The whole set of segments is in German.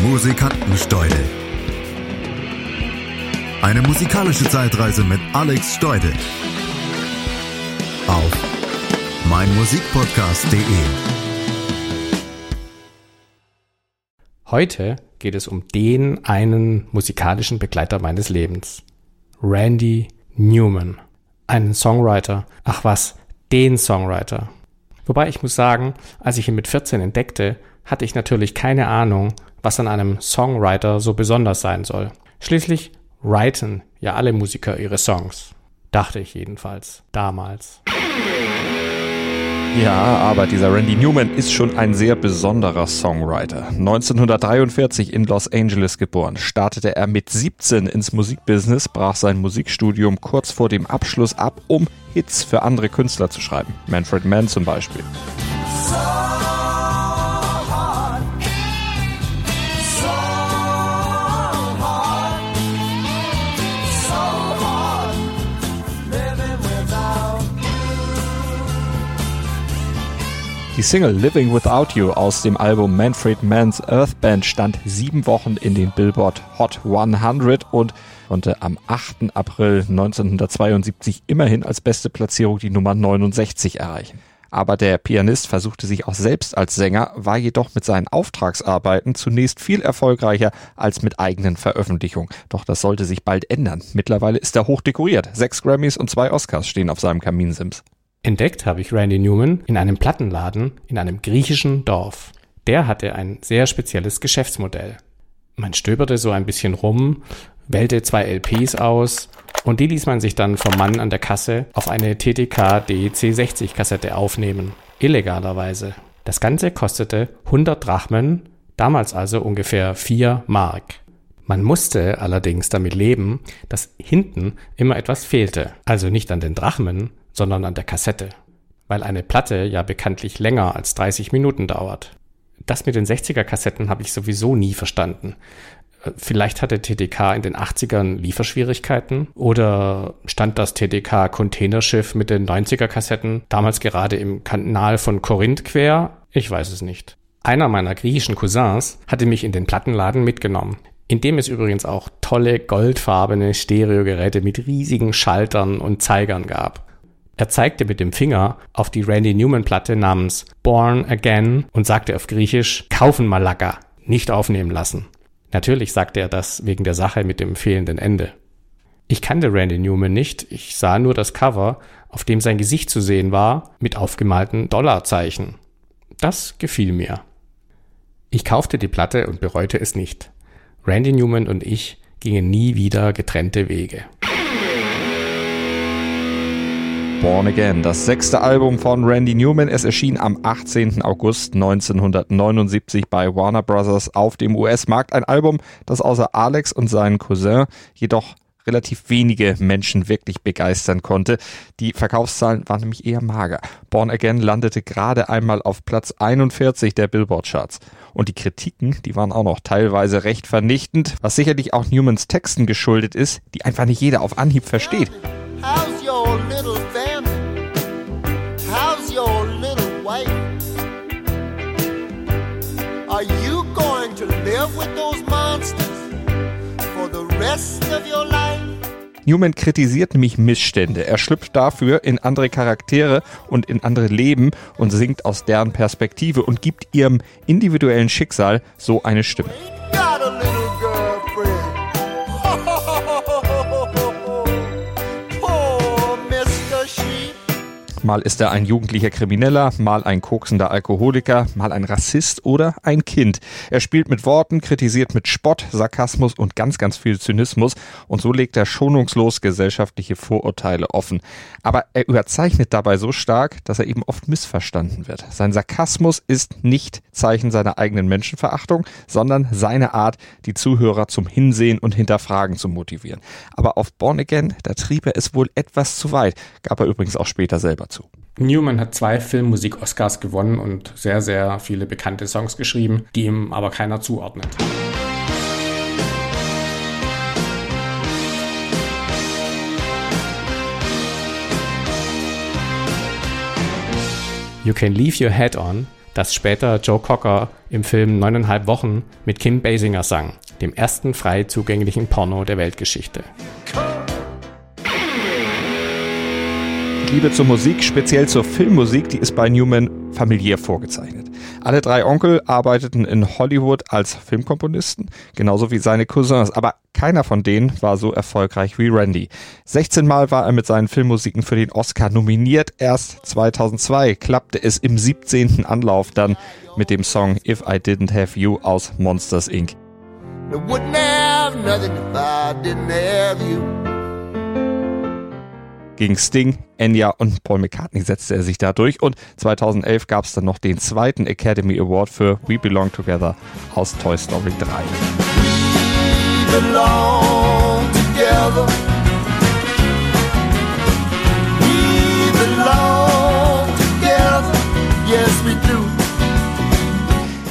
Musikantensteudel. Eine musikalische Zeitreise mit Alex Steudel. Auf meinmusikpodcast.de. Heute geht es um den einen musikalischen Begleiter meines Lebens. Randy Newman. Einen Songwriter. Ach was, den Songwriter. Wobei ich muss sagen, als ich ihn mit 14 entdeckte, hatte ich natürlich keine Ahnung, was an einem Songwriter so besonders sein soll. Schließlich writen ja alle Musiker ihre Songs. Dachte ich jedenfalls. Damals. Ja, aber dieser Randy Newman ist schon ein sehr besonderer Songwriter. 1943 in Los Angeles geboren, startete er mit 17 ins Musikbusiness, brach sein Musikstudium kurz vor dem Abschluss ab, um Hits für andere Künstler zu schreiben. Manfred Mann zum Beispiel. Die Single Living Without You aus dem Album Manfred Mann's Earth Band stand sieben Wochen in den Billboard Hot 100 und konnte am 8. April 1972 immerhin als beste Platzierung die Nummer 69 erreichen. Aber der Pianist versuchte sich auch selbst als Sänger, war jedoch mit seinen Auftragsarbeiten zunächst viel erfolgreicher als mit eigenen Veröffentlichungen. Doch das sollte sich bald ändern. Mittlerweile ist er hoch dekoriert. Sechs Grammys und zwei Oscars stehen auf seinem Kaminsims. Entdeckt habe ich Randy Newman in einem Plattenladen in einem griechischen Dorf. Der hatte ein sehr spezielles Geschäftsmodell. Man stöberte so ein bisschen rum, wählte zwei LPs aus und die ließ man sich dann vom Mann an der Kasse auf eine TTK DEC 60 Kassette aufnehmen. Illegalerweise. Das Ganze kostete 100 Drachmen, damals also ungefähr 4 Mark. Man musste allerdings damit leben, dass hinten immer etwas fehlte. Also nicht an den Drachmen, sondern an der Kassette, weil eine Platte ja bekanntlich länger als 30 Minuten dauert. Das mit den 60er Kassetten habe ich sowieso nie verstanden. Äh, vielleicht hatte TDK in den 80ern Lieferschwierigkeiten oder stand das TDK Containerschiff mit den 90er Kassetten damals gerade im Kanal von Korinth quer? Ich weiß es nicht. Einer meiner griechischen Cousins hatte mich in den Plattenladen mitgenommen, in dem es übrigens auch tolle goldfarbene Stereogeräte mit riesigen Schaltern und Zeigern gab. Er zeigte mit dem Finger auf die Randy Newman Platte namens Born Again und sagte auf Griechisch, kaufen Malaka, nicht aufnehmen lassen. Natürlich sagte er das wegen der Sache mit dem fehlenden Ende. Ich kannte Randy Newman nicht, ich sah nur das Cover, auf dem sein Gesicht zu sehen war, mit aufgemalten Dollarzeichen. Das gefiel mir. Ich kaufte die Platte und bereute es nicht. Randy Newman und ich gingen nie wieder getrennte Wege. Born Again, das sechste Album von Randy Newman. Es erschien am 18. August 1979 bei Warner Bros. auf dem US-Markt. Ein Album, das außer Alex und seinen Cousin jedoch relativ wenige Menschen wirklich begeistern konnte. Die Verkaufszahlen waren nämlich eher mager. Born Again landete gerade einmal auf Platz 41 der Billboard-Charts. Und die Kritiken, die waren auch noch teilweise recht vernichtend, was sicherlich auch Newmans Texten geschuldet ist, die einfach nicht jeder auf Anhieb versteht. How's your little wife? Are you going to live with those monsters for the rest of your life? Newman kritisiert nämlich Missstände. Er schlüpft dafür in andere Charaktere und in andere Leben und singt aus deren Perspektive und gibt ihrem individuellen Schicksal so eine Stimme. Mal ist er ein jugendlicher Krimineller, mal ein koksender Alkoholiker, mal ein Rassist oder ein Kind. Er spielt mit Worten, kritisiert mit Spott, Sarkasmus und ganz, ganz viel Zynismus und so legt er schonungslos gesellschaftliche Vorurteile offen. Aber er überzeichnet dabei so stark, dass er eben oft missverstanden wird. Sein Sarkasmus ist nicht Zeichen seiner eigenen Menschenverachtung, sondern seine Art, die Zuhörer zum Hinsehen und Hinterfragen zu motivieren. Aber auf Born Again, da trieb er es wohl etwas zu weit, gab er übrigens auch später selber zu. Newman hat zwei Filmmusik-Oscars gewonnen und sehr, sehr viele bekannte Songs geschrieben, die ihm aber keiner zuordnet. You Can Leave Your Head On das später Joe Cocker im Film Neuneinhalb Wochen mit Kim Basinger sang, dem ersten frei zugänglichen Porno der Weltgeschichte. Liebe zur Musik, speziell zur Filmmusik, die ist bei Newman familiär vorgezeichnet. Alle drei Onkel arbeiteten in Hollywood als Filmkomponisten, genauso wie seine Cousins, aber keiner von denen war so erfolgreich wie Randy. 16 Mal war er mit seinen Filmmusiken für den Oscar nominiert. Erst 2002 klappte es im 17. Anlauf dann mit dem Song If I Didn't Have You aus Monsters Inc. Gegen Sting, Enya und Paul McCartney setzte er sich da durch und 2011 gab es dann noch den zweiten Academy Award für We Belong Together aus Toy Story 3. We belong together. We belong together. Yes, we do.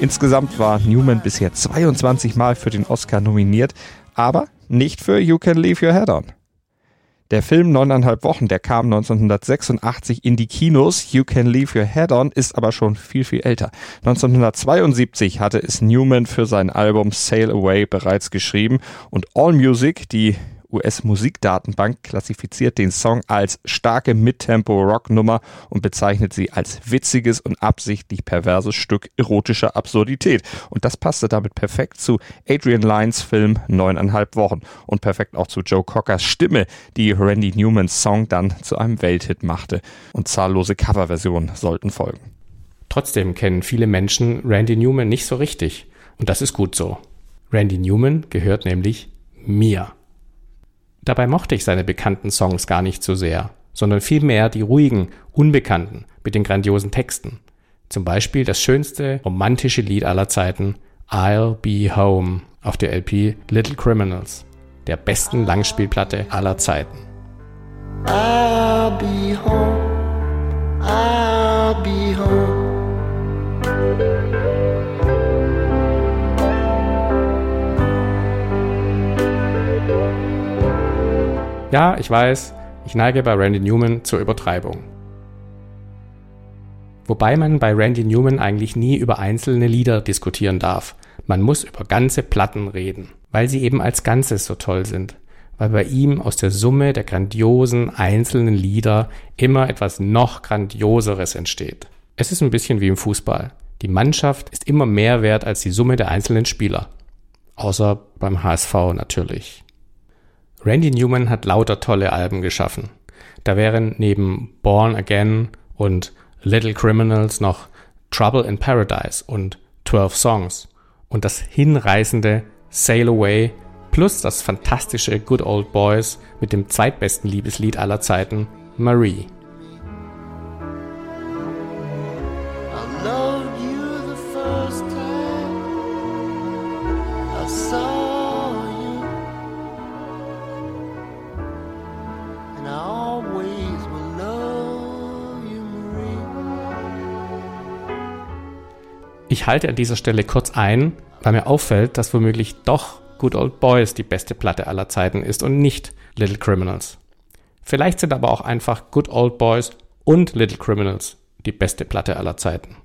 Insgesamt war Newman bisher 22 Mal für den Oscar nominiert, aber nicht für You Can Leave Your Head On. Der Film Neuneinhalb Wochen, der kam 1986 in die Kinos. You Can Leave Your Head On ist aber schon viel, viel älter. 1972 hatte es Newman für sein Album Sail Away bereits geschrieben und AllMusic, die US-Musikdatenbank klassifiziert den Song als starke Midtempo-Rock-Nummer und bezeichnet sie als witziges und absichtlich perverses Stück erotischer Absurdität. Und das passte damit perfekt zu Adrian Lynes Film Neuneinhalb Wochen und perfekt auch zu Joe Cockers Stimme, die Randy Newmans Song dann zu einem Welthit machte. Und zahllose Coverversionen sollten folgen. Trotzdem kennen viele Menschen Randy Newman nicht so richtig. Und das ist gut so. Randy Newman gehört nämlich mir. Dabei mochte ich seine bekannten Songs gar nicht so sehr, sondern vielmehr die ruhigen, unbekannten mit den grandiosen Texten. Zum Beispiel das schönste romantische Lied aller Zeiten, I'll Be Home, auf der LP Little Criminals, der besten Langspielplatte aller Zeiten. I'll be home, I'll be home. Ja, ich weiß, ich neige bei Randy Newman zur Übertreibung. Wobei man bei Randy Newman eigentlich nie über einzelne Lieder diskutieren darf. Man muss über ganze Platten reden, weil sie eben als Ganzes so toll sind. Weil bei ihm aus der Summe der grandiosen einzelnen Lieder immer etwas noch grandioseres entsteht. Es ist ein bisschen wie im Fußball. Die Mannschaft ist immer mehr wert als die Summe der einzelnen Spieler. Außer beim HSV natürlich. Randy Newman hat lauter tolle Alben geschaffen. Da wären neben Born Again und Little Criminals noch Trouble in Paradise und 12 Songs und das hinreißende Sail Away plus das fantastische Good Old Boys mit dem zweitbesten Liebeslied aller Zeiten, Marie. Ich halte an dieser Stelle kurz ein, weil mir auffällt, dass womöglich doch Good Old Boys die beste Platte aller Zeiten ist und nicht Little Criminals. Vielleicht sind aber auch einfach Good Old Boys und Little Criminals die beste Platte aller Zeiten.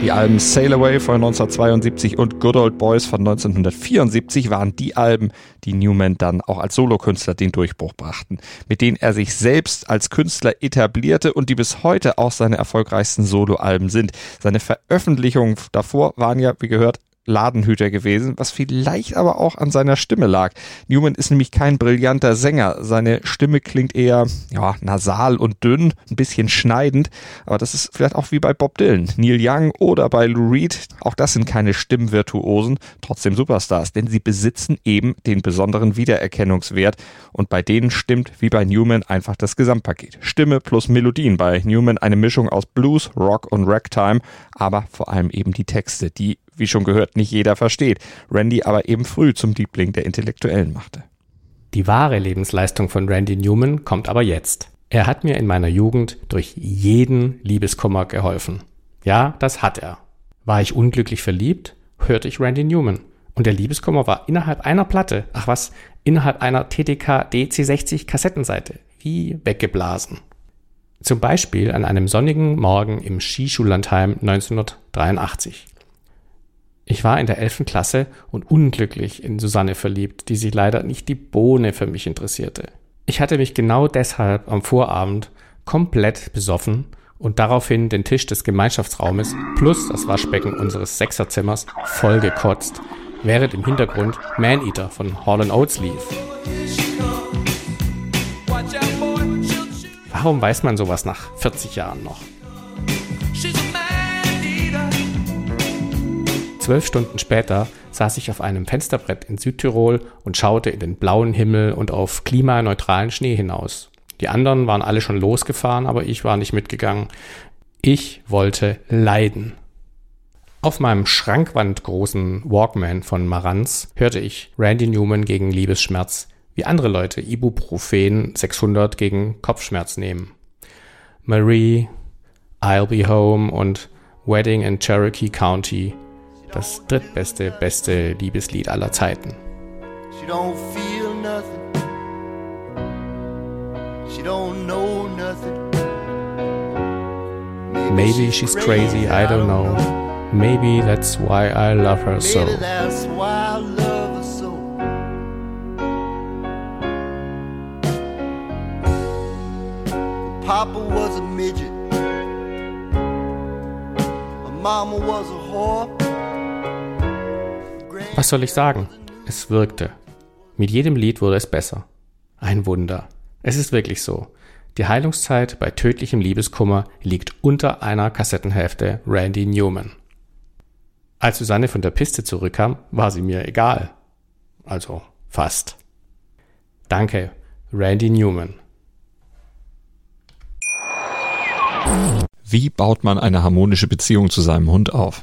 Die Alben Sail Away von 1972 und Good Old Boys von 1974 waren die Alben, die Newman dann auch als Solokünstler den Durchbruch brachten, mit denen er sich selbst als Künstler etablierte und die bis heute auch seine erfolgreichsten Soloalben sind. Seine Veröffentlichungen davor waren ja, wie gehört, Ladenhüter gewesen, was vielleicht aber auch an seiner Stimme lag. Newman ist nämlich kein brillanter Sänger. Seine Stimme klingt eher ja, nasal und dünn, ein bisschen schneidend, aber das ist vielleicht auch wie bei Bob Dylan, Neil Young oder bei Lou Reed. Auch das sind keine Stimmvirtuosen, trotzdem Superstars, denn sie besitzen eben den besonderen Wiedererkennungswert und bei denen stimmt wie bei Newman einfach das Gesamtpaket. Stimme plus Melodien. Bei Newman eine Mischung aus Blues, Rock und Ragtime, aber vor allem eben die Texte, die wie schon gehört, nicht jeder versteht, Randy aber eben früh zum Liebling der Intellektuellen machte. Die wahre Lebensleistung von Randy Newman kommt aber jetzt. Er hat mir in meiner Jugend durch jeden Liebeskummer geholfen. Ja, das hat er. War ich unglücklich verliebt, hörte ich Randy Newman. Und der Liebeskummer war innerhalb einer Platte, ach was, innerhalb einer TDK DC60 Kassettenseite, wie weggeblasen. Zum Beispiel an einem sonnigen Morgen im Skischullandheim 1983. Ich war in der 11. Klasse und unglücklich in Susanne verliebt, die sich leider nicht die Bohne für mich interessierte. Ich hatte mich genau deshalb am Vorabend komplett besoffen und daraufhin den Tisch des Gemeinschaftsraumes plus das Waschbecken unseres Sechserzimmers vollgekotzt, während im Hintergrund Man-Eater von Hall Oates lief. Warum weiß man sowas nach 40 Jahren noch? Zwölf Stunden später saß ich auf einem Fensterbrett in Südtirol und schaute in den blauen Himmel und auf klimaneutralen Schnee hinaus. Die anderen waren alle schon losgefahren, aber ich war nicht mitgegangen. Ich wollte leiden. Auf meinem schrankwandgroßen Walkman von Marantz hörte ich Randy Newman gegen Liebesschmerz, wie andere Leute Ibuprofen 600 gegen Kopfschmerz nehmen. Marie, I'll Be Home und Wedding in Cherokee County das drittbeste, beste Liebeslied aller Zeiten. She don't feel nothing. She don't know nothing. Maybe she's crazy, I don't know. Maybe that's why I love her so. Papa was a midget. Mama was a whore. Was soll ich sagen? Es wirkte. Mit jedem Lied wurde es besser. Ein Wunder. Es ist wirklich so. Die Heilungszeit bei tödlichem Liebeskummer liegt unter einer Kassettenhälfte Randy Newman. Als Susanne von der Piste zurückkam, war sie mir egal. Also fast. Danke, Randy Newman. Wie baut man eine harmonische Beziehung zu seinem Hund auf?